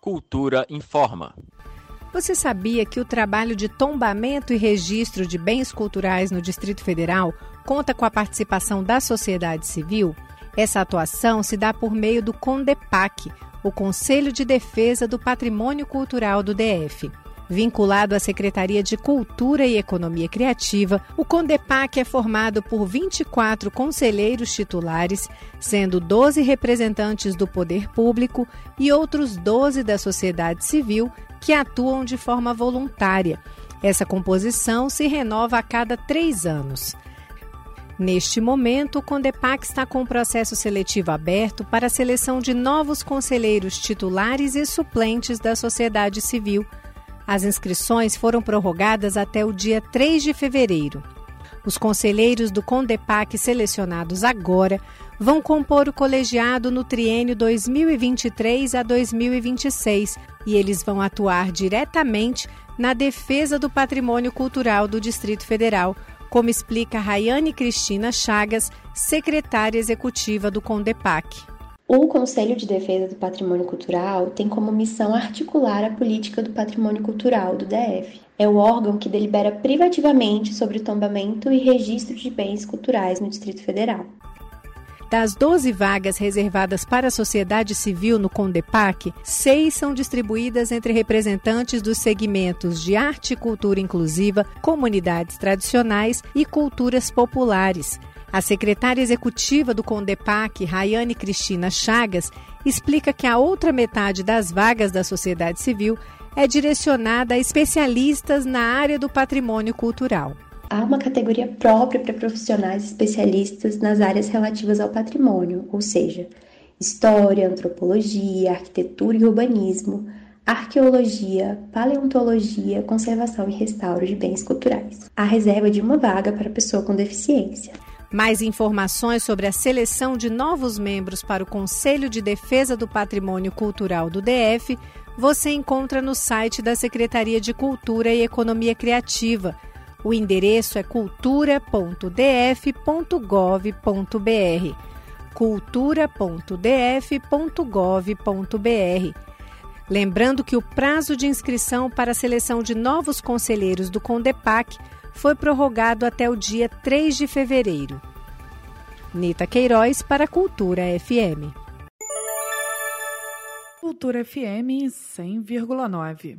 Cultura informa. Você sabia que o trabalho de tombamento e registro de bens culturais no Distrito Federal conta com a participação da sociedade civil? Essa atuação se dá por meio do CONDEPAC, o Conselho de Defesa do Patrimônio Cultural do DF. Vinculado à Secretaria de Cultura e Economia Criativa, o CONDEPAC é formado por 24 conselheiros titulares, sendo 12 representantes do poder público e outros 12 da sociedade civil que atuam de forma voluntária. Essa composição se renova a cada três anos. Neste momento, o Condepac está com o processo seletivo aberto para a seleção de novos conselheiros titulares e suplentes da sociedade civil. As inscrições foram prorrogadas até o dia 3 de fevereiro. Os conselheiros do Condepac selecionados agora vão compor o colegiado no triênio 2023 a 2026 e eles vão atuar diretamente na defesa do patrimônio cultural do Distrito Federal, como explica Rayane Cristina Chagas, secretária executiva do Condepac. O Conselho de Defesa do Patrimônio Cultural tem como missão articular a política do patrimônio cultural do DF. É o órgão que delibera privativamente sobre o tombamento e registro de bens culturais no Distrito Federal. Das 12 vagas reservadas para a sociedade civil no Condepac, seis são distribuídas entre representantes dos segmentos de arte e cultura inclusiva, comunidades tradicionais e culturas populares. A secretária executiva do Condepac, Rayane Cristina Chagas, explica que a outra metade das vagas da sociedade civil é direcionada a especialistas na área do patrimônio cultural. Há uma categoria própria para profissionais especialistas nas áreas relativas ao patrimônio, ou seja, história, antropologia, arquitetura e urbanismo, arqueologia, paleontologia, conservação e restauro de bens culturais. Há reserva de uma vaga para pessoa com deficiência. Mais informações sobre a seleção de novos membros para o Conselho de Defesa do Patrimônio Cultural do DF você encontra no site da Secretaria de Cultura e Economia Criativa. O endereço é cultura.df.gov.br. cultura.df.gov.br. Lembrando que o prazo de inscrição para a seleção de novos conselheiros do Condepac foi prorrogado até o dia 3 de fevereiro. Nita Queiroz para a Cultura FM. Cultura FM 100,9.